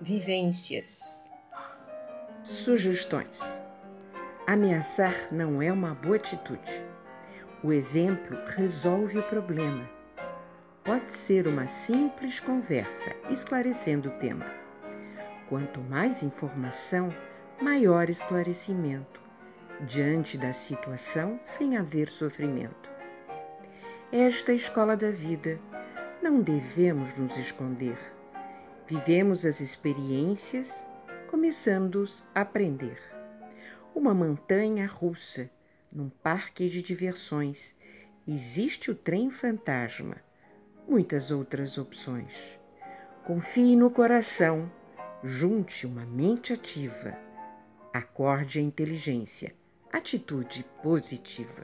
vivências. Sugestões: Ameaçar não é uma boa atitude. O exemplo resolve o problema. Pode ser uma simples conversa esclarecendo o tema. Quanto mais informação, maior esclarecimento diante da situação sem haver sofrimento. Esta é a escola da vida. Não devemos nos esconder. Vivemos as experiências, começando a aprender. Uma montanha russa, num parque de diversões, existe o trem fantasma, muitas outras opções. Confie no coração, junte uma mente ativa, acorde a inteligência, atitude positiva.